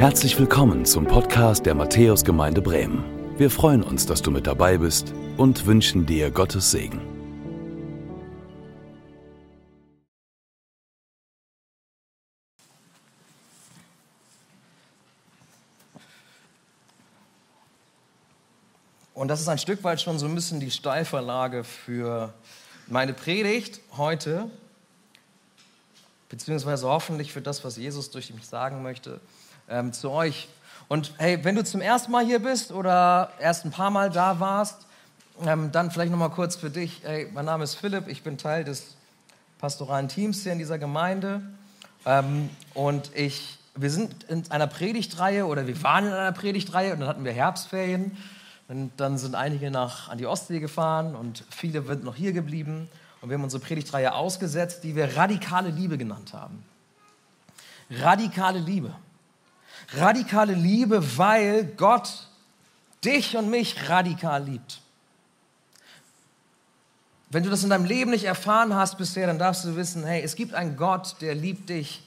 Herzlich willkommen zum Podcast der Matthäusgemeinde Bremen. Wir freuen uns, dass du mit dabei bist und wünschen dir Gottes Segen. Und das ist ein Stück weit schon so ein bisschen die Steilverlage für meine Predigt heute, beziehungsweise hoffentlich für das, was Jesus durch mich sagen möchte ähm, zu euch. Und hey, wenn du zum ersten Mal hier bist oder erst ein paar Mal da warst, ähm, dann vielleicht noch mal kurz für dich. Hey, mein Name ist Philipp, ich bin Teil des pastoralen Teams hier in dieser Gemeinde. Ähm, und ich, wir sind in einer Predigtreihe oder wir waren in einer Predigtreihe und dann hatten wir Herbstferien. Und dann sind einige nach, an die Ostsee gefahren und viele sind noch hier geblieben. Und wir haben unsere Predigtreihe ausgesetzt, die wir radikale Liebe genannt haben. Radikale Liebe. Radikale Liebe, weil Gott dich und mich radikal liebt. Wenn du das in deinem Leben nicht erfahren hast bisher, dann darfst du wissen, hey, es gibt einen Gott, der liebt dich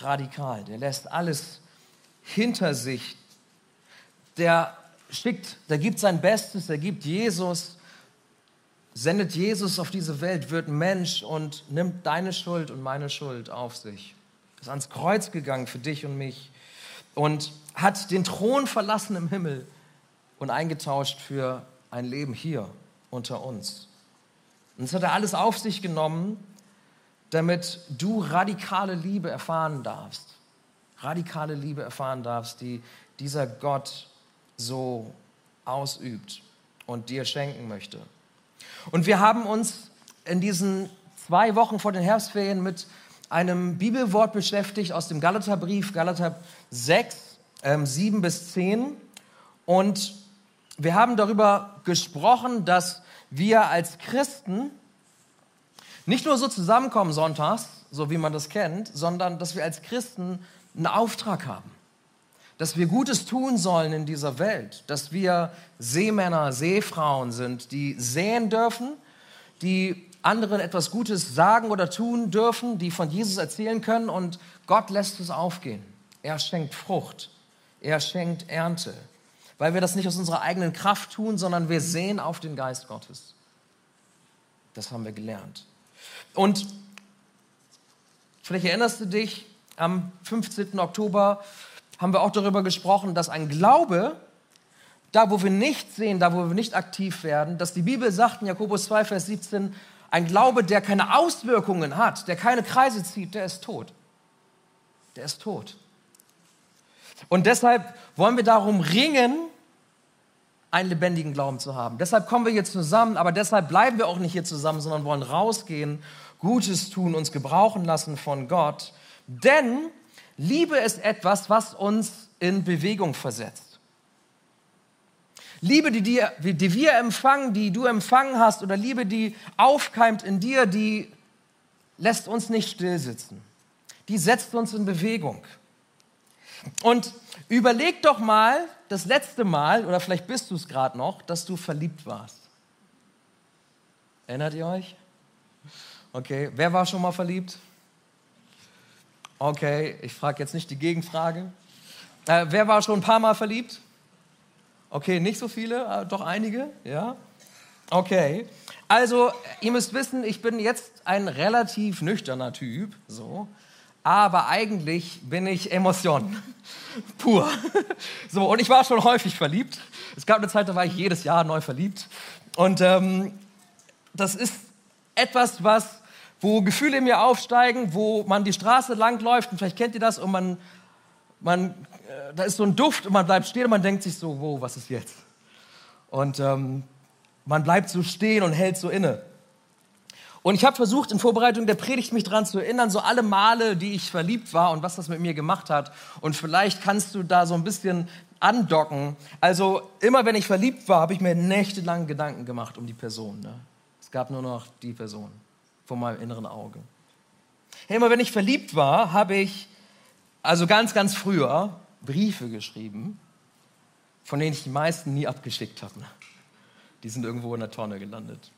radikal. Der lässt alles hinter sich. Der schickt, der gibt sein Bestes, der gibt Jesus, sendet Jesus auf diese Welt, wird Mensch und nimmt deine Schuld und meine Schuld auf sich. Ist ans Kreuz gegangen für dich und mich und hat den Thron verlassen im Himmel und eingetauscht für ein Leben hier unter uns. Und das hat er alles auf sich genommen, damit du radikale Liebe erfahren darfst. Radikale Liebe erfahren darfst, die dieser Gott so ausübt und dir schenken möchte. Und wir haben uns in diesen zwei Wochen vor den Herbstferien mit einem Bibelwort beschäftigt aus dem Galaterbrief, Galater 6, ähm, 7 bis 10. Und wir haben darüber gesprochen, dass wir als Christen nicht nur so zusammenkommen sonntags, so wie man das kennt, sondern dass wir als Christen einen Auftrag haben. Dass wir Gutes tun sollen in dieser Welt. Dass wir Seemänner, Seefrauen sind, die sehen dürfen, die anderen etwas Gutes sagen oder tun dürfen, die von Jesus erzählen können und Gott lässt es aufgehen. Er schenkt Frucht, er schenkt Ernte, weil wir das nicht aus unserer eigenen Kraft tun, sondern wir sehen auf den Geist Gottes. Das haben wir gelernt. Und vielleicht erinnerst du dich, am 15. Oktober haben wir auch darüber gesprochen, dass ein Glaube, da wo wir nicht sehen, da wo wir nicht aktiv werden, dass die Bibel sagt in Jakobus 2, Vers 17, ein Glaube, der keine Auswirkungen hat, der keine Kreise zieht, der ist tot. Der ist tot. Und deshalb wollen wir darum ringen, einen lebendigen Glauben zu haben. Deshalb kommen wir hier zusammen, aber deshalb bleiben wir auch nicht hier zusammen, sondern wollen rausgehen, Gutes tun, uns gebrauchen lassen von Gott. Denn Liebe ist etwas, was uns in Bewegung versetzt. Liebe, die, dir, die wir empfangen, die du empfangen hast, oder Liebe, die aufkeimt in dir, die lässt uns nicht stillsitzen. Die setzt uns in Bewegung. Und überleg doch mal das letzte Mal, oder vielleicht bist du es gerade noch, dass du verliebt warst. Erinnert ihr euch? Okay, wer war schon mal verliebt? Okay, ich frage jetzt nicht die Gegenfrage. Äh, wer war schon ein paar Mal verliebt? Okay, nicht so viele, äh, doch einige, ja. Okay. Also, ihr müsst wissen, ich bin jetzt ein relativ nüchterner Typ, so. Aber eigentlich bin ich Emotion. Pur. So, und ich war schon häufig verliebt. Es gab eine Zeit, da war ich jedes Jahr neu verliebt. Und ähm, das ist etwas, was, wo Gefühle in mir aufsteigen, wo man die Straße langläuft, und vielleicht kennt ihr das, und man, man äh, da ist so ein Duft und man bleibt stehen und man denkt sich so, wow, was ist jetzt? Und ähm, man bleibt so stehen und hält so inne. Und ich habe versucht, in Vorbereitung der Predigt mich daran zu erinnern, so alle Male, die ich verliebt war und was das mit mir gemacht hat. Und vielleicht kannst du da so ein bisschen andocken. Also immer wenn ich verliebt war, habe ich mir nächtelang Gedanken gemacht um die Person. Ne? Es gab nur noch die Person vor meinem inneren Auge. Hey, immer wenn ich verliebt war, habe ich, also ganz, ganz früher, Briefe geschrieben, von denen ich die meisten nie abgeschickt habe. Die sind irgendwo in der Tonne gelandet.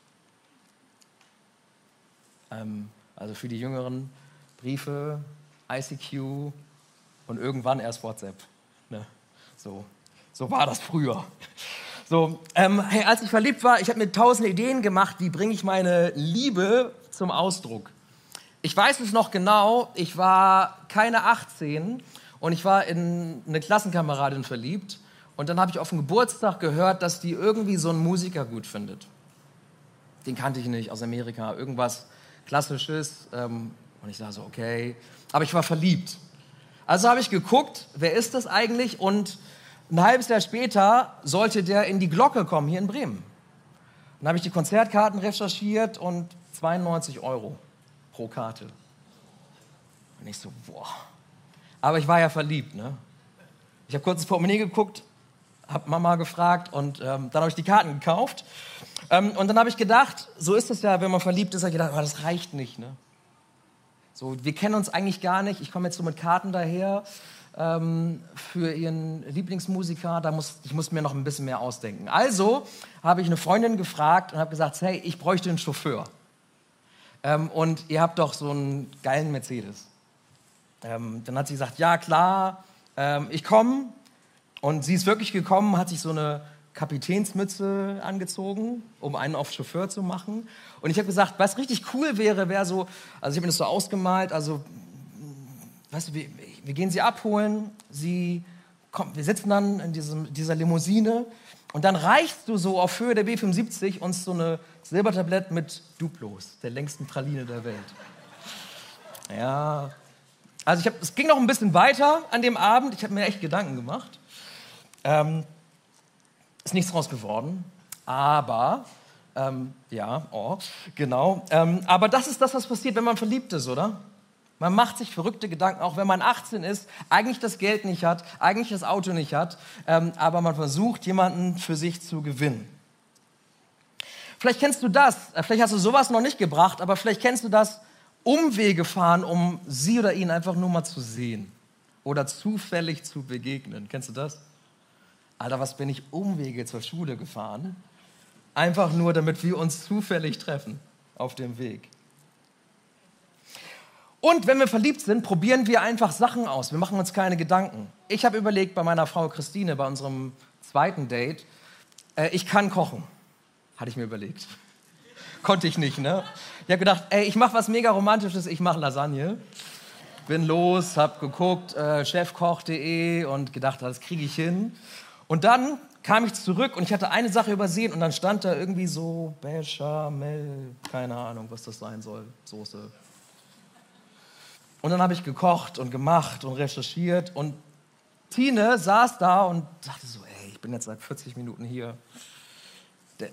Ähm, also für die Jüngeren Briefe, ICQ und irgendwann erst WhatsApp. Ne? So, so war das früher. So, ähm, hey, als ich verliebt war, ich habe mir tausend Ideen gemacht, wie bringe ich meine Liebe zum Ausdruck. Ich weiß es noch genau, ich war keine 18 und ich war in eine Klassenkameradin verliebt und dann habe ich auf dem Geburtstag gehört, dass die irgendwie so einen Musiker gut findet. Den kannte ich nicht aus Amerika, irgendwas Klassisches. Ähm, und ich sah so, okay. Aber ich war verliebt. Also habe ich geguckt, wer ist das eigentlich? Und ein halbes Jahr später sollte der in die Glocke kommen, hier in Bremen. Dann habe ich die Konzertkarten recherchiert und 92 Euro pro Karte. Und ich so, boah. Aber ich war ja verliebt, ne? Ich habe kurz ins Portemonnaie geguckt, habe Mama gefragt und ähm, dann habe ich die Karten gekauft. Ähm, und dann habe ich gedacht, so ist es ja, wenn man verliebt ist, habe ich gedacht, oh, das reicht nicht, ne? So, wir kennen uns eigentlich gar nicht. Ich komme jetzt so mit Karten daher ähm, für ihren Lieblingsmusiker. Da muss, ich muss mir noch ein bisschen mehr ausdenken. Also habe ich eine Freundin gefragt und habe gesagt, hey, ich bräuchte einen Chauffeur. Ähm, und ihr habt doch so einen geilen Mercedes. Ähm, dann hat sie gesagt, ja klar, ähm, ich komme. Und sie ist wirklich gekommen, hat sich so eine Kapitänsmütze angezogen, um einen auf Chauffeur zu machen. Und ich habe gesagt, was richtig cool wäre, wäre so, also ich habe mir das so ausgemalt, also, weißt du, wir, wir gehen sie abholen, sie kommt, wir sitzen dann in diesem, dieser Limousine und dann reichst du so auf Höhe der B75 uns so eine Silbertablett mit Duplos, der längsten Praline der Welt. Ja, also ich hab, es ging noch ein bisschen weiter an dem Abend, ich habe mir echt Gedanken gemacht. Ähm, ist nichts draus geworden, aber, ähm, ja, oh, genau. Ähm, aber das ist das, was passiert, wenn man verliebt ist, oder? Man macht sich verrückte Gedanken, auch wenn man 18 ist, eigentlich das Geld nicht hat, eigentlich das Auto nicht hat, ähm, aber man versucht, jemanden für sich zu gewinnen. Vielleicht kennst du das, äh, vielleicht hast du sowas noch nicht gebracht, aber vielleicht kennst du das, Umwege fahren, um sie oder ihn einfach nur mal zu sehen oder zufällig zu begegnen. Kennst du das? Alter, was bin ich Umwege zur Schule gefahren? Einfach nur, damit wir uns zufällig treffen auf dem Weg. Und wenn wir verliebt sind, probieren wir einfach Sachen aus. Wir machen uns keine Gedanken. Ich habe überlegt bei meiner Frau Christine, bei unserem zweiten Date, äh, ich kann kochen. Hatte ich mir überlegt. Konnte ich nicht, ne? Ich habe gedacht, ey, ich mache was mega Romantisches, ich mache Lasagne. Bin los, habe geguckt, äh, chefkoch.de und gedacht, das kriege ich hin. Und dann kam ich zurück und ich hatte eine Sache übersehen und dann stand da irgendwie so Bechamel, keine Ahnung, was das sein soll, Soße. Und dann habe ich gekocht und gemacht und recherchiert und Tine saß da und sagte so, ey, ich bin jetzt seit 40 Minuten hier,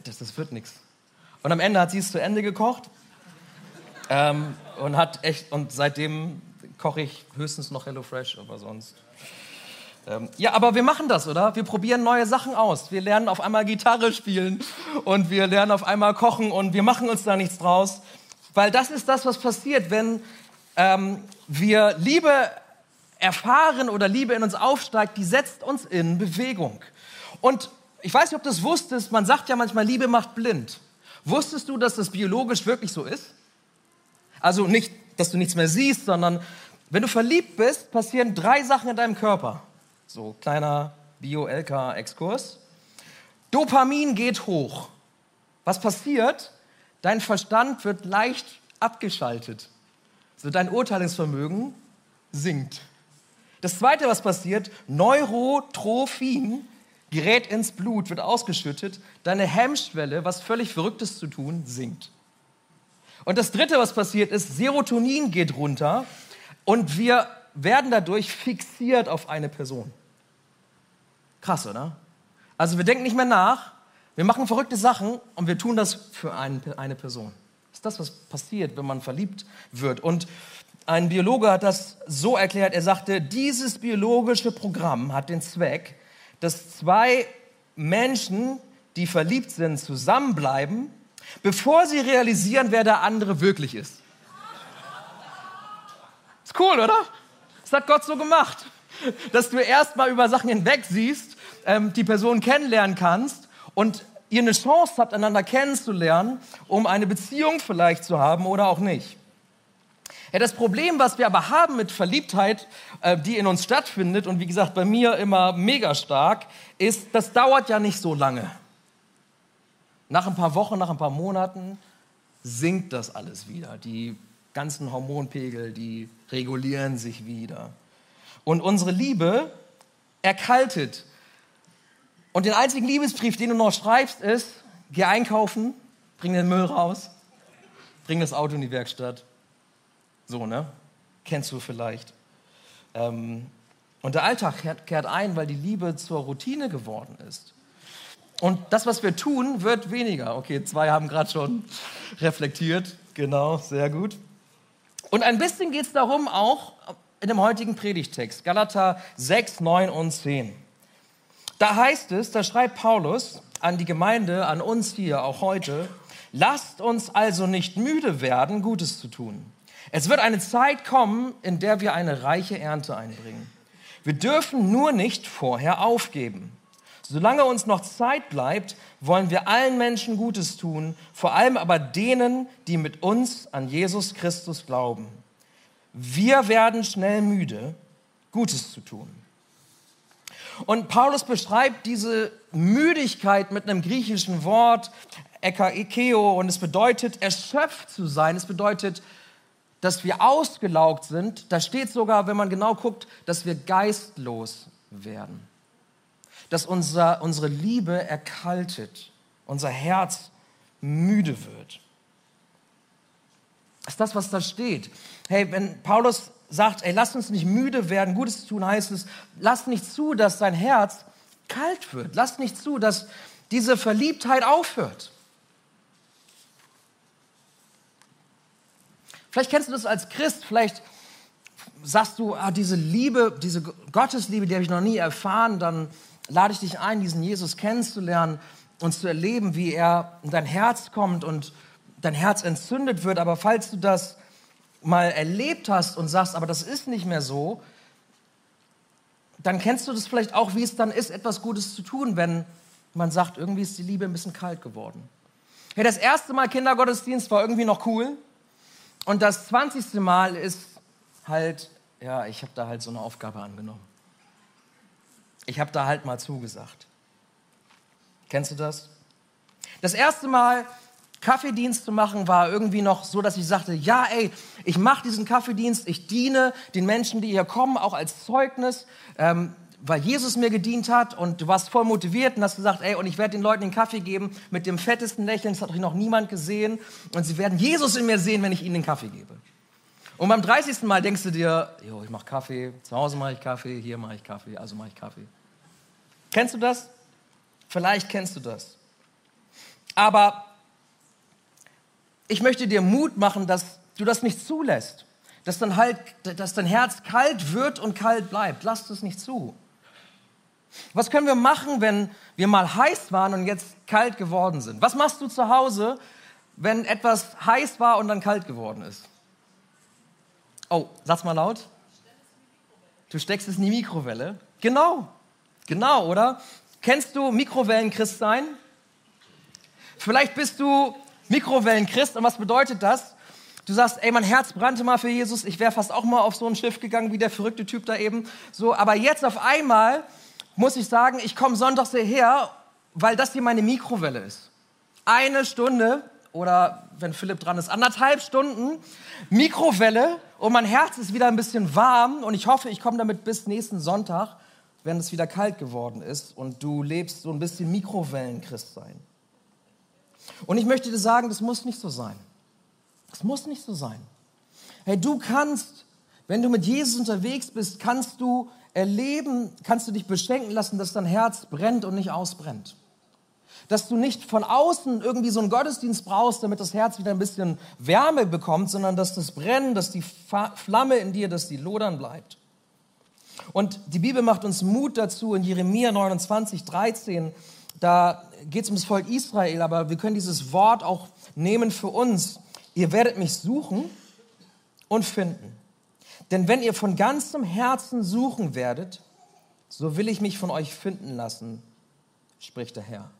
das, das wird nichts. Und am Ende hat sie es zu Ende gekocht ähm, und hat echt, und seitdem koche ich höchstens noch HelloFresh, aber sonst ähm, ja, aber wir machen das, oder? Wir probieren neue Sachen aus. Wir lernen auf einmal Gitarre spielen und wir lernen auf einmal kochen und wir machen uns da nichts draus. Weil das ist das, was passiert, wenn ähm, wir Liebe erfahren oder Liebe in uns aufsteigt, die setzt uns in Bewegung. Und ich weiß nicht, ob du das wusstest, man sagt ja manchmal, Liebe macht blind. Wusstest du, dass das biologisch wirklich so ist? Also nicht, dass du nichts mehr siehst, sondern wenn du verliebt bist, passieren drei Sachen in deinem Körper. So, kleiner Bio-LK-Exkurs. Dopamin geht hoch. Was passiert? Dein Verstand wird leicht abgeschaltet. So, dein Urteilungsvermögen sinkt. Das zweite, was passiert, Neurotrophin gerät ins Blut, wird ausgeschüttet. Deine Hemmschwelle, was völlig Verrücktes zu tun, sinkt. Und das dritte, was passiert, ist, Serotonin geht runter und wir werden dadurch fixiert auf eine Person. Krass, oder? Also wir denken nicht mehr nach, wir machen verrückte Sachen und wir tun das für eine Person. Das ist das, was passiert, wenn man verliebt wird. Und ein Biologe hat das so erklärt, er sagte, dieses biologische Programm hat den Zweck, dass zwei Menschen, die verliebt sind, zusammenbleiben, bevor sie realisieren, wer der andere wirklich ist. Ist cool, oder? Das hat Gott so gemacht dass du erstmal über Sachen hinweg siehst, ähm, die Person kennenlernen kannst und ihr eine Chance habt, einander kennenzulernen, um eine Beziehung vielleicht zu haben oder auch nicht. Ja, das Problem, was wir aber haben mit Verliebtheit, äh, die in uns stattfindet und wie gesagt bei mir immer mega stark, ist, das dauert ja nicht so lange. Nach ein paar Wochen, nach ein paar Monaten sinkt das alles wieder. Die ganzen Hormonpegel, die regulieren sich wieder. Und unsere Liebe erkaltet. Und den einzigen Liebesbrief, den du noch schreibst, ist, geh einkaufen, bring den Müll raus, bring das Auto in die Werkstatt. So, ne? Kennst du vielleicht. Ähm, und der Alltag kehrt, kehrt ein, weil die Liebe zur Routine geworden ist. Und das, was wir tun, wird weniger. Okay, zwei haben gerade schon reflektiert. Genau, sehr gut. Und ein bisschen geht es darum auch in dem heutigen Predigtext, Galater 6, 9 und 10. Da heißt es, da schreibt Paulus an die Gemeinde, an uns hier, auch heute, lasst uns also nicht müde werden, Gutes zu tun. Es wird eine Zeit kommen, in der wir eine reiche Ernte einbringen. Wir dürfen nur nicht vorher aufgeben. Solange uns noch Zeit bleibt, wollen wir allen Menschen Gutes tun, vor allem aber denen, die mit uns an Jesus Christus glauben. Wir werden schnell müde, Gutes zu tun. Und Paulus beschreibt diese Müdigkeit mit einem griechischen Wort, ekeo, und es bedeutet, erschöpft zu sein. Es bedeutet, dass wir ausgelaugt sind. Da steht sogar, wenn man genau guckt, dass wir geistlos werden dass unser, unsere Liebe erkaltet, unser Herz müde wird. Das ist das, was da steht. Hey, wenn Paulus sagt, ey, lass uns nicht müde werden, Gutes tun, heißt es, lass nicht zu, dass dein Herz kalt wird. Lass nicht zu, dass diese Verliebtheit aufhört. Vielleicht kennst du das als Christ, vielleicht sagst du, ah, diese Liebe, diese Gottesliebe, die habe ich noch nie erfahren, dann lade ich dich ein, diesen Jesus kennenzulernen und zu erleben, wie er in dein Herz kommt und dein Herz entzündet wird. Aber falls du das mal erlebt hast und sagst, aber das ist nicht mehr so, dann kennst du das vielleicht auch, wie es dann ist, etwas Gutes zu tun, wenn man sagt, irgendwie ist die Liebe ein bisschen kalt geworden. Hey, das erste Mal Kindergottesdienst war irgendwie noch cool und das zwanzigste Mal ist halt, ja, ich habe da halt so eine Aufgabe angenommen. Ich habe da halt mal zugesagt. Kennst du das? Das erste Mal Kaffeedienst zu machen war irgendwie noch so, dass ich sagte, ja, ey, ich mache diesen Kaffeedienst, ich diene den Menschen, die hier kommen, auch als Zeugnis, ähm, weil Jesus mir gedient hat und du warst voll motiviert und hast gesagt, ey, und ich werde den Leuten den Kaffee geben mit dem fettesten Lächeln, das hat euch noch niemand gesehen und sie werden Jesus in mir sehen, wenn ich ihnen den Kaffee gebe. Und beim 30. Mal denkst du dir, jo, ich mache Kaffee, zu Hause mache ich Kaffee, hier mache ich Kaffee, also mache ich Kaffee. Kennst du das? Vielleicht kennst du das. Aber ich möchte dir Mut machen, dass du das nicht zulässt. Dass, dann halt, dass dein Herz kalt wird und kalt bleibt. Lass das nicht zu. Was können wir machen, wenn wir mal heiß waren und jetzt kalt geworden sind? Was machst du zu Hause, wenn etwas heiß war und dann kalt geworden ist? Oh, sag's mal laut. Du steckst es in die Mikrowelle. Genau. Genau, oder? Kennst du Mikrowellenchrist sein? Vielleicht bist du Mikrowellenchrist und was bedeutet das? Du sagst, ey, mein Herz brannte mal für Jesus, ich wäre fast auch mal auf so ein Schiff gegangen wie der verrückte Typ da eben. So, aber jetzt auf einmal muss ich sagen, ich komme sonntags hierher, weil das hier meine Mikrowelle ist. Eine Stunde oder wenn Philipp dran ist, anderthalb Stunden Mikrowelle und mein Herz ist wieder ein bisschen warm und ich hoffe, ich komme damit bis nächsten Sonntag wenn es wieder kalt geworden ist und du lebst so ein bisschen Mikrowellenchrist sein. Und ich möchte dir sagen, das muss nicht so sein. Das muss nicht so sein. Hey, du kannst, wenn du mit Jesus unterwegs bist, kannst du erleben, kannst du dich beschenken lassen, dass dein Herz brennt und nicht ausbrennt. Dass du nicht von außen irgendwie so einen Gottesdienst brauchst, damit das Herz wieder ein bisschen Wärme bekommt, sondern dass das Brennen, dass die Flamme in dir, dass die lodern bleibt. Und die Bibel macht uns Mut dazu in Jeremia 29, 13. Da geht es um das Volk Israel, aber wir können dieses Wort auch nehmen für uns. Ihr werdet mich suchen und finden. Denn wenn ihr von ganzem Herzen suchen werdet, so will ich mich von euch finden lassen, spricht der Herr.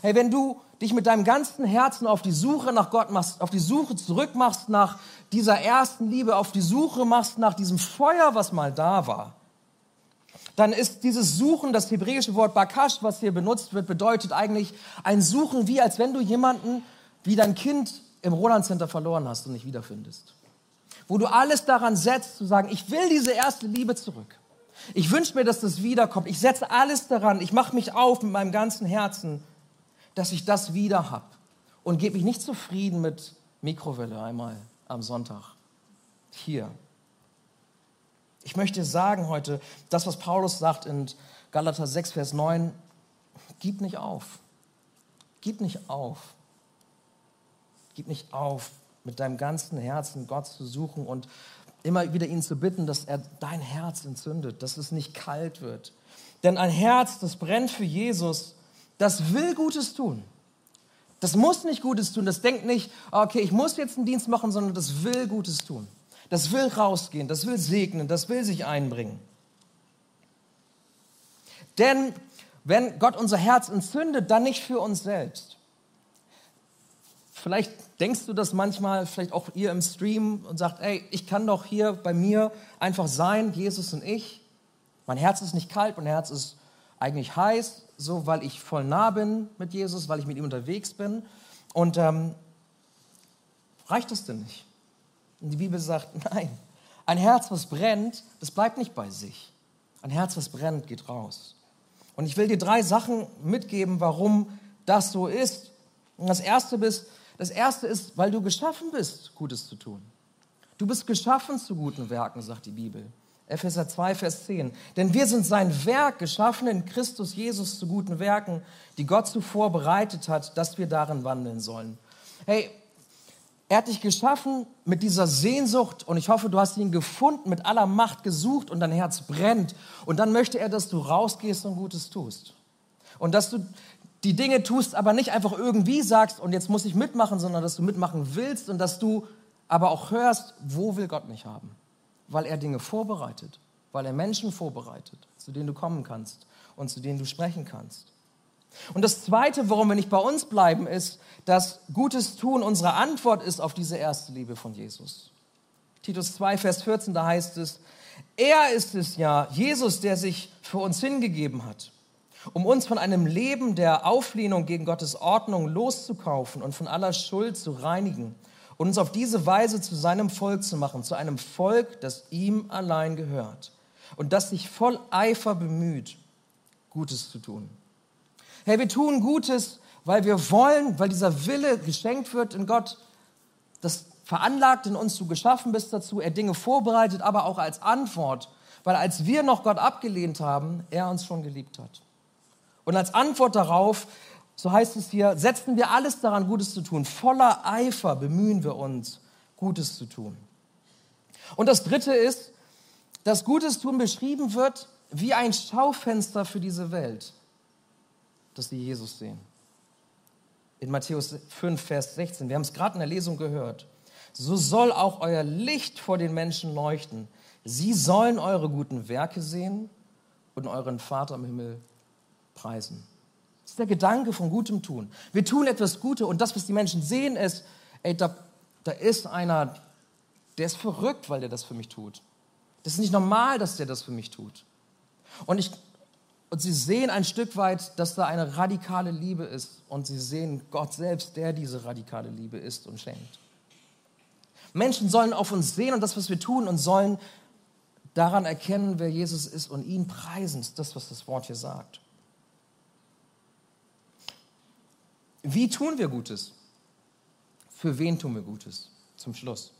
Hey, wenn du dich mit deinem ganzen Herzen auf die Suche nach Gott machst, auf die Suche zurück machst nach dieser ersten Liebe, auf die Suche machst nach diesem Feuer, was mal da war, dann ist dieses Suchen, das hebräische Wort Bakash, was hier benutzt wird, bedeutet eigentlich ein Suchen, wie als wenn du jemanden wie dein Kind im Roland Center verloren hast und nicht wiederfindest. Wo du alles daran setzt, zu sagen, ich will diese erste Liebe zurück. Ich wünsche mir, dass das wiederkommt. Ich setze alles daran. Ich mache mich auf mit meinem ganzen Herzen, dass ich das wieder habe. Und gebe mich nicht zufrieden mit Mikrowelle einmal am Sonntag. Hier. Ich möchte sagen heute, das, was Paulus sagt in Galater 6, Vers 9, gib nicht auf. Gib nicht auf. Gib nicht auf, mit deinem ganzen Herzen Gott zu suchen und immer wieder ihn zu bitten, dass er dein Herz entzündet, dass es nicht kalt wird. Denn ein Herz, das brennt für Jesus, das will Gutes tun. Das muss nicht Gutes tun. Das denkt nicht, okay, ich muss jetzt einen Dienst machen, sondern das will Gutes tun. Das will rausgehen, das will segnen, das will sich einbringen. Denn wenn Gott unser Herz entzündet, dann nicht für uns selbst. Vielleicht denkst du das manchmal, vielleicht auch ihr im Stream und sagt, ey, ich kann doch hier bei mir einfach sein, Jesus und ich. Mein Herz ist nicht kalt, mein Herz ist eigentlich heiß, so weil ich voll nah bin mit Jesus, weil ich mit ihm unterwegs bin. Und ähm, reicht es denn nicht? Und die Bibel sagt, nein, ein Herz, was brennt, das bleibt nicht bei sich. Ein Herz, was brennt, geht raus. Und ich will dir drei Sachen mitgeben, warum das so ist. Und das erste ist, das erste ist, weil du geschaffen bist, Gutes zu tun. Du bist geschaffen zu guten Werken, sagt die Bibel. Epheser 2, Vers 10. Denn wir sind sein Werk, geschaffen in Christus Jesus zu guten Werken, die Gott zuvor bereitet hat, dass wir darin wandeln sollen. Hey, er hat dich geschaffen mit dieser Sehnsucht und ich hoffe, du hast ihn gefunden, mit aller Macht gesucht und dein Herz brennt. Und dann möchte er, dass du rausgehst und Gutes tust. Und dass du die Dinge tust, aber nicht einfach irgendwie sagst, und jetzt muss ich mitmachen, sondern dass du mitmachen willst und dass du aber auch hörst, wo will Gott mich haben? Weil er Dinge vorbereitet, weil er Menschen vorbereitet, zu denen du kommen kannst und zu denen du sprechen kannst. Und das Zweite, warum wir nicht bei uns bleiben, ist, dass Gutes tun unsere Antwort ist auf diese erste Liebe von Jesus. Titus 2, Vers 14, da heißt es, er ist es ja, Jesus, der sich für uns hingegeben hat um uns von einem Leben der Auflehnung gegen Gottes Ordnung loszukaufen und von aller Schuld zu reinigen und uns auf diese Weise zu seinem Volk zu machen, zu einem Volk, das ihm allein gehört und das sich voll Eifer bemüht, Gutes zu tun. Hey, wir tun Gutes, weil wir wollen, weil dieser Wille geschenkt wird in Gott, das veranlagt in uns, du geschaffen bist dazu, er Dinge vorbereitet, aber auch als Antwort, weil als wir noch Gott abgelehnt haben, er uns schon geliebt hat. Und als Antwort darauf, so heißt es hier, setzen wir alles daran, Gutes zu tun. Voller Eifer bemühen wir uns, Gutes zu tun. Und das Dritte ist, dass Gutes tun beschrieben wird wie ein Schaufenster für diese Welt, das sie Jesus sehen. In Matthäus 5, Vers 16, wir haben es gerade in der Lesung gehört. So soll auch euer Licht vor den Menschen leuchten. Sie sollen eure guten Werke sehen und euren Vater im Himmel preisen. Das ist der Gedanke von gutem Tun. Wir tun etwas Gutes und das, was die Menschen sehen, ist, ey, da, da ist einer, der ist verrückt, weil der das für mich tut. Das ist nicht normal, dass der das für mich tut. Und, ich, und sie sehen ein Stück weit, dass da eine radikale Liebe ist. Und sie sehen Gott selbst, der diese radikale Liebe ist und schenkt. Menschen sollen auf uns sehen und das, was wir tun, und sollen daran erkennen, wer Jesus ist und ihn preisen. Ist das, was das Wort hier sagt. Wie tun wir Gutes? Für wen tun wir Gutes? Zum Schluss.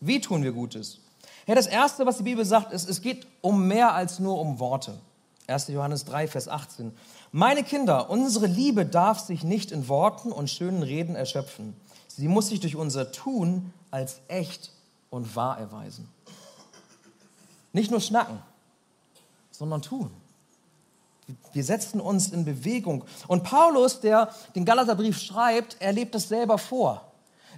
Wie tun wir Gutes? Ja, das Erste, was die Bibel sagt, ist, es geht um mehr als nur um Worte. 1. Johannes 3, Vers 18. Meine Kinder, unsere Liebe darf sich nicht in Worten und schönen Reden erschöpfen. Sie muss sich durch unser Tun als echt und wahr erweisen. Nicht nur schnacken, sondern tun. Wir setzen uns in Bewegung. Und Paulus, der den Galaterbrief schreibt, er lebt das selber vor.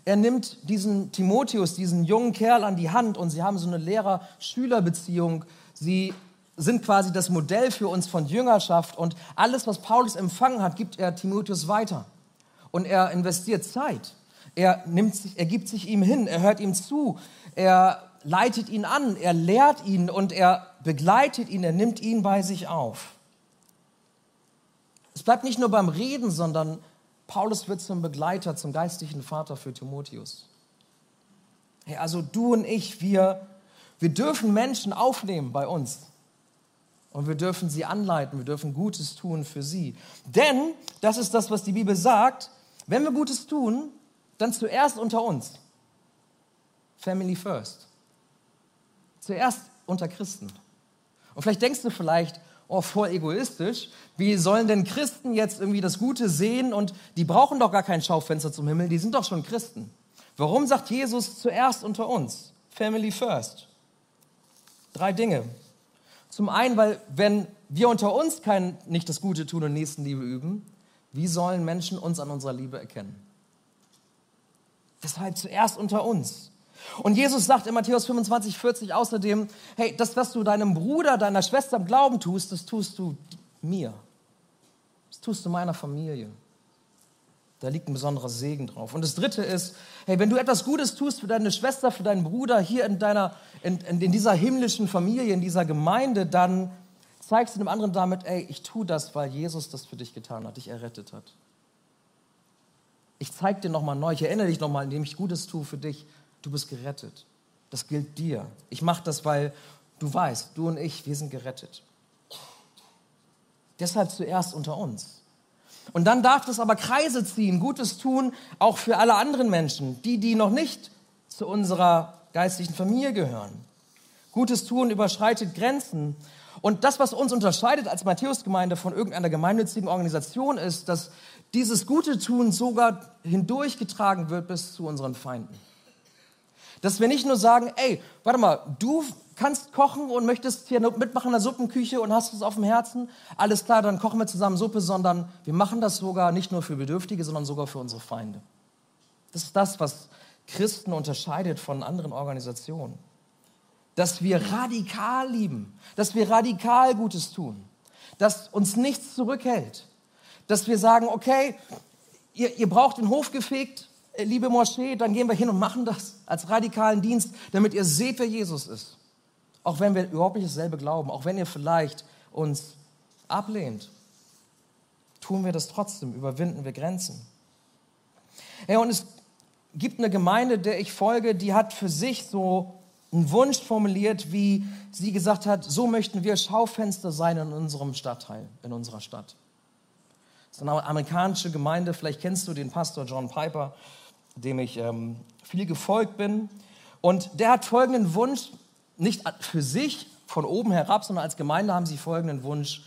Er nimmt diesen Timotheus, diesen jungen Kerl an die Hand und sie haben so eine Lehrer-Schüler-Beziehung. Sie sind quasi das Modell für uns von Jüngerschaft und alles, was Paulus empfangen hat, gibt er Timotheus weiter. Und er investiert Zeit. Er, nimmt sich, er gibt sich ihm hin, er hört ihm zu, er leitet ihn an, er lehrt ihn und er begleitet ihn, er nimmt ihn bei sich auf. Es bleibt nicht nur beim Reden, sondern Paulus wird zum Begleiter, zum geistlichen Vater für Timotheus. Hey, also du und ich, wir, wir dürfen Menschen aufnehmen bei uns. Und wir dürfen sie anleiten, wir dürfen Gutes tun für sie. Denn, das ist das, was die Bibel sagt, wenn wir Gutes tun, dann zuerst unter uns. Family first. Zuerst unter Christen. Und vielleicht denkst du vielleicht, oh, voll egoistisch. Wie sollen denn Christen jetzt irgendwie das Gute sehen und die brauchen doch gar kein Schaufenster zum Himmel, die sind doch schon Christen. Warum sagt Jesus zuerst unter uns? Family first. Drei Dinge. Zum einen, weil wenn wir unter uns kein, nicht das Gute tun und Nächstenliebe üben, wie sollen Menschen uns an unserer Liebe erkennen? Deshalb zuerst unter uns. Und Jesus sagt in Matthäus 25, 40 außerdem, hey, das, was du deinem Bruder, deiner Schwester im Glauben tust, das tust du mir. Das tust du meiner Familie. Da liegt ein besonderer Segen drauf. Und das Dritte ist, hey, wenn du etwas Gutes tust für deine Schwester, für deinen Bruder hier in, deiner, in, in, in dieser himmlischen Familie, in dieser Gemeinde, dann zeigst du dem anderen damit, ey, ich tue das, weil Jesus das für dich getan hat, dich errettet hat. Ich zeige dir nochmal neu, ich erinnere dich nochmal, indem ich Gutes tue für dich, du bist gerettet. Das gilt dir. Ich mache das, weil du weißt, du und ich, wir sind gerettet. Deshalb zuerst unter uns. Und dann darf das aber Kreise ziehen, Gutes tun, auch für alle anderen Menschen, die, die noch nicht zu unserer geistlichen Familie gehören. Gutes tun überschreitet Grenzen. Und das, was uns unterscheidet als Matthäusgemeinde von irgendeiner gemeinnützigen Organisation, ist, dass dieses gute Tun sogar hindurchgetragen wird bis zu unseren Feinden. Dass wir nicht nur sagen, ey, warte mal, du kannst kochen und möchtest hier mitmachen in der Suppenküche und hast es auf dem Herzen, alles klar, dann kochen wir zusammen Suppe, sondern wir machen das sogar nicht nur für Bedürftige, sondern sogar für unsere Feinde. Das ist das, was Christen unterscheidet von anderen Organisationen. Dass wir radikal lieben, dass wir radikal Gutes tun, dass uns nichts zurückhält, dass wir sagen, okay, ihr, ihr braucht den Hof gefegt, liebe Moschee, dann gehen wir hin und machen das als radikalen Dienst, damit ihr seht, wer Jesus ist. Auch wenn wir überhaupt nicht dasselbe glauben, auch wenn ihr vielleicht uns ablehnt, tun wir das trotzdem, überwinden wir Grenzen. Ja, und es gibt eine Gemeinde, der ich folge, die hat für sich so einen Wunsch formuliert, wie sie gesagt hat, so möchten wir Schaufenster sein in unserem Stadtteil, in unserer Stadt. Das ist eine amerikanische Gemeinde, vielleicht kennst du den Pastor John Piper, dem ich ähm, viel gefolgt bin. Und der hat folgenden Wunsch, nicht für sich von oben herab, sondern als Gemeinde haben sie folgenden Wunsch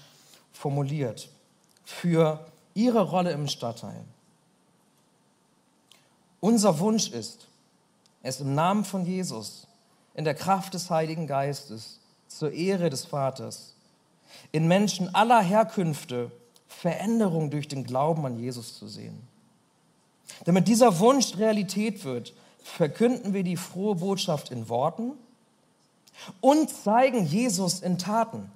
formuliert für ihre Rolle im Stadtteil. Unser Wunsch ist, es im Namen von Jesus, in der Kraft des Heiligen Geistes, zur Ehre des Vaters, in Menschen aller Herkünfte Veränderung durch den Glauben an Jesus zu sehen. Damit dieser Wunsch Realität wird, verkünden wir die frohe Botschaft in Worten und zeigen Jesus in Taten.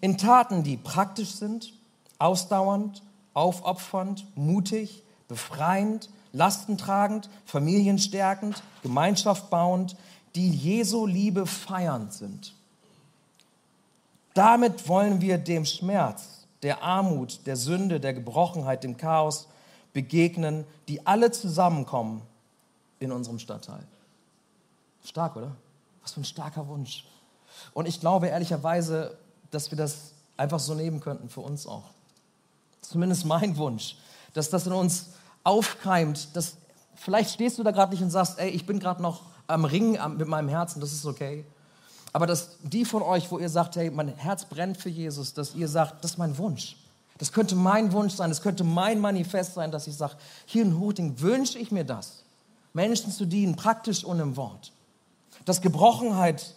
In Taten, die praktisch sind, ausdauernd, aufopfernd, mutig, befreiend, lastentragend, familienstärkend, Gemeinschaft bauend, die Jesu Liebe feiernd sind. Damit wollen wir dem Schmerz, der Armut, der Sünde, der Gebrochenheit, dem Chaos begegnen, die alle zusammenkommen in unserem Stadtteil. Stark, oder? Was für ein starker Wunsch. Und ich glaube ehrlicherweise, dass wir das einfach so nehmen könnten für uns auch. Zumindest mein Wunsch, dass das in uns aufkeimt, dass vielleicht stehst du da gerade nicht und sagst, ey, ich bin gerade noch am Ringen mit meinem Herzen, das ist okay. Aber dass die von euch, wo ihr sagt, hey, mein Herz brennt für Jesus, dass ihr sagt, das ist mein Wunsch. Das könnte mein Wunsch sein, das könnte mein Manifest sein, dass ich sage, hier in Huting wünsche ich mir das, Menschen zu dienen, praktisch und im Wort dass Gebrochenheit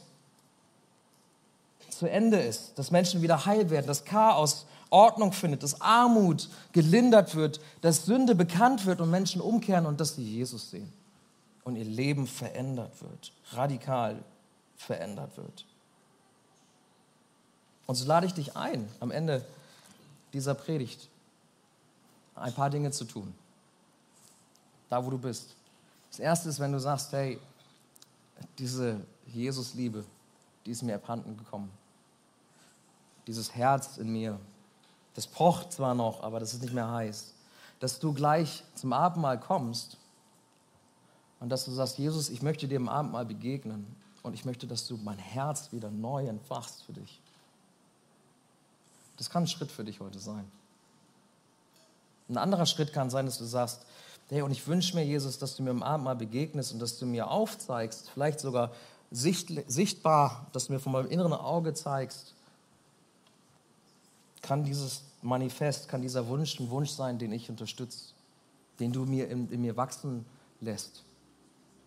zu Ende ist, dass Menschen wieder heil werden, dass Chaos Ordnung findet, dass Armut gelindert wird, dass Sünde bekannt wird und Menschen umkehren und dass sie Jesus sehen und ihr Leben verändert wird, radikal verändert wird. Und so lade ich dich ein, am Ende dieser Predigt ein paar Dinge zu tun. Da, wo du bist. Das Erste ist, wenn du sagst, hey, diese Jesus-Liebe, die ist mir abhanden gekommen. Dieses Herz in mir, das pocht zwar noch, aber das ist nicht mehr heiß. Dass du gleich zum Abendmahl kommst und dass du sagst, Jesus, ich möchte dir im Abendmahl begegnen und ich möchte, dass du mein Herz wieder neu entfachst für dich. Das kann ein Schritt für dich heute sein. Ein anderer Schritt kann sein, dass du sagst, hey, und ich wünsche mir, Jesus, dass du mir im Abendmahl begegnest und dass du mir aufzeigst, vielleicht sogar sicht, sichtbar, dass du mir von meinem inneren Auge zeigst, kann dieses Manifest, kann dieser Wunsch ein Wunsch sein, den ich unterstütze, den du mir in, in mir wachsen lässt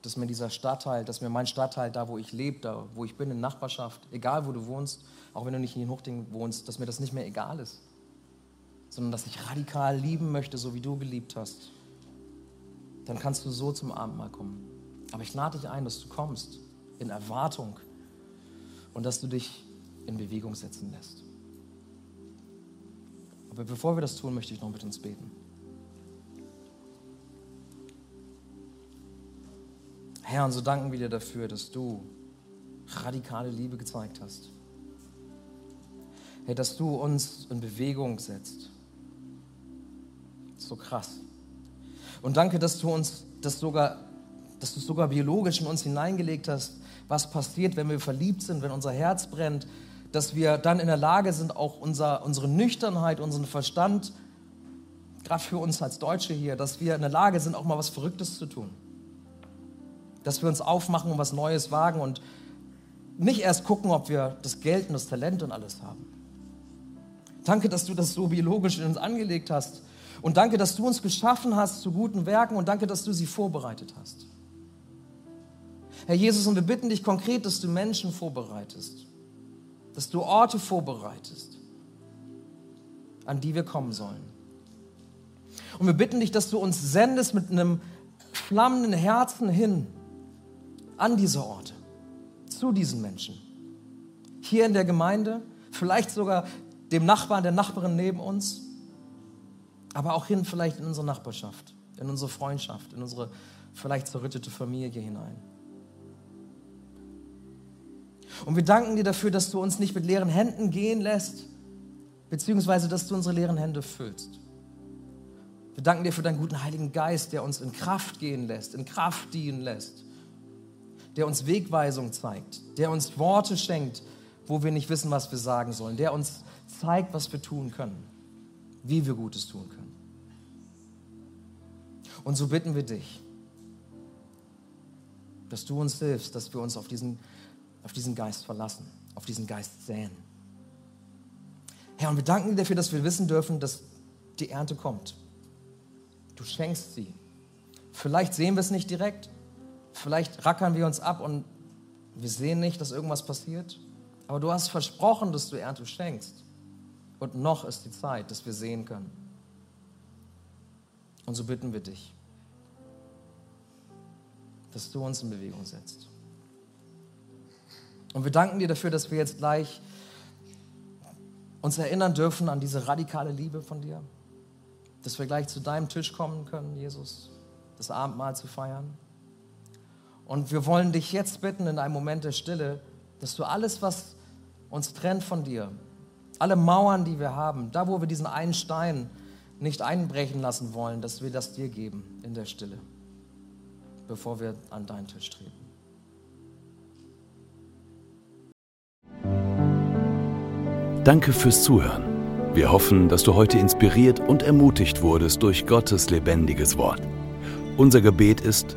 dass mir dieser Stadtteil, dass mir mein Stadtteil, da wo ich lebe, da wo ich bin, in Nachbarschaft, egal wo du wohnst, auch wenn du nicht in Huchting wohnst, dass mir das nicht mehr egal ist, sondern dass ich radikal lieben möchte, so wie du geliebt hast, dann kannst du so zum Abendmahl kommen. Aber ich lade dich ein, dass du kommst in Erwartung und dass du dich in Bewegung setzen lässt. Aber bevor wir das tun, möchte ich noch mit uns beten. Herr, und so danken wir dir dafür, dass du radikale Liebe gezeigt hast. Herr, dass du uns in Bewegung setzt. So krass. Und danke, dass du uns das sogar, dass du sogar biologisch in uns hineingelegt hast, was passiert, wenn wir verliebt sind, wenn unser Herz brennt, dass wir dann in der Lage sind, auch unser, unsere Nüchternheit, unseren Verstand, gerade für uns als Deutsche hier, dass wir in der Lage sind, auch mal was Verrücktes zu tun dass wir uns aufmachen und was Neues wagen und nicht erst gucken, ob wir das Geld und das Talent und alles haben. Danke, dass du das so biologisch in uns angelegt hast. Und danke, dass du uns geschaffen hast zu guten Werken und danke, dass du sie vorbereitet hast. Herr Jesus, und wir bitten dich konkret, dass du Menschen vorbereitest, dass du Orte vorbereitest, an die wir kommen sollen. Und wir bitten dich, dass du uns sendest mit einem flammenden Herzen hin an diese Orte, zu diesen Menschen. Hier in der Gemeinde, vielleicht sogar dem Nachbarn, der Nachbarin neben uns, aber auch hin vielleicht in unsere Nachbarschaft, in unsere Freundschaft, in unsere vielleicht zerrüttete Familie hinein. Und wir danken dir dafür, dass du uns nicht mit leeren Händen gehen lässt, beziehungsweise dass du unsere leeren Hände füllst. Wir danken dir für deinen guten Heiligen Geist, der uns in Kraft gehen lässt, in Kraft dienen lässt der uns Wegweisung zeigt, der uns Worte schenkt, wo wir nicht wissen, was wir sagen sollen, der uns zeigt, was wir tun können, wie wir Gutes tun können. Und so bitten wir dich, dass du uns hilfst, dass wir uns auf diesen, auf diesen Geist verlassen, auf diesen Geist säen. Herr, und wir danken dir dafür, dass wir wissen dürfen, dass die Ernte kommt. Du schenkst sie. Vielleicht sehen wir es nicht direkt, Vielleicht rackern wir uns ab und wir sehen nicht, dass irgendwas passiert. Aber du hast versprochen, dass du Ernte schenkst. Und noch ist die Zeit, dass wir sehen können. Und so bitten wir dich, dass du uns in Bewegung setzt. Und wir danken dir dafür, dass wir jetzt gleich uns erinnern dürfen an diese radikale Liebe von dir. Dass wir gleich zu deinem Tisch kommen können, Jesus, das Abendmahl zu feiern. Und wir wollen dich jetzt bitten in einem Moment der Stille, dass du alles, was uns trennt von dir, alle Mauern, die wir haben, da wo wir diesen einen Stein nicht einbrechen lassen wollen, dass wir das dir geben in der Stille, bevor wir an deinen Tisch treten. Danke fürs Zuhören. Wir hoffen, dass du heute inspiriert und ermutigt wurdest durch Gottes lebendiges Wort. Unser Gebet ist,